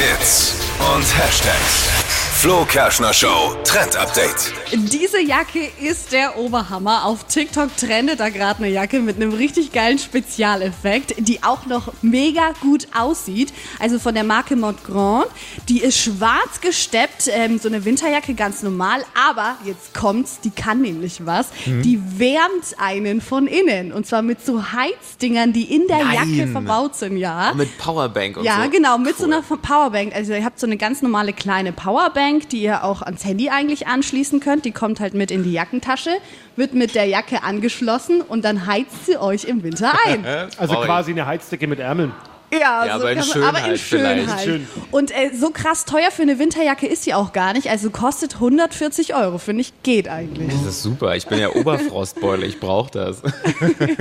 Hits und Hashtags. Flo Kerschner Show Trend Update. Diese Jacke ist der Oberhammer. Auf TikTok trendet da gerade eine Jacke mit einem richtig geilen Spezialeffekt, die auch noch mega gut aussieht. Also von der Marke Montgrand. Die ist schwarz gesteppt, ähm, so eine Winterjacke ganz normal. Aber jetzt kommt's, die kann nämlich was. Die wärmt einen von innen. Und zwar mit so Heizdingern, die in der Nein. Jacke verbaut sind, ja. Mit Powerbank und Ja, so. genau, mit so Cool. einer Powerbank. Also ihr habt so eine ganz normale kleine Powerbank, die ihr auch ans Handy eigentlich anschließen könnt. Die kommt halt mit in die Jackentasche, wird mit der Jacke angeschlossen und dann heizt sie euch im Winter ein. Also quasi eine Heizdecke mit Ärmeln. Ja, Ja, so aber in man- aber in Schönheit vielleicht. Schönheit. Schön. Und äh, so krass teuer für eine Winterjacke ist sie auch gar nicht. Also kostet 140 Euro. Finde ich, geht eigentlich. Das ist super. Ich bin ja Oberfrostbeule. Ich brauche das.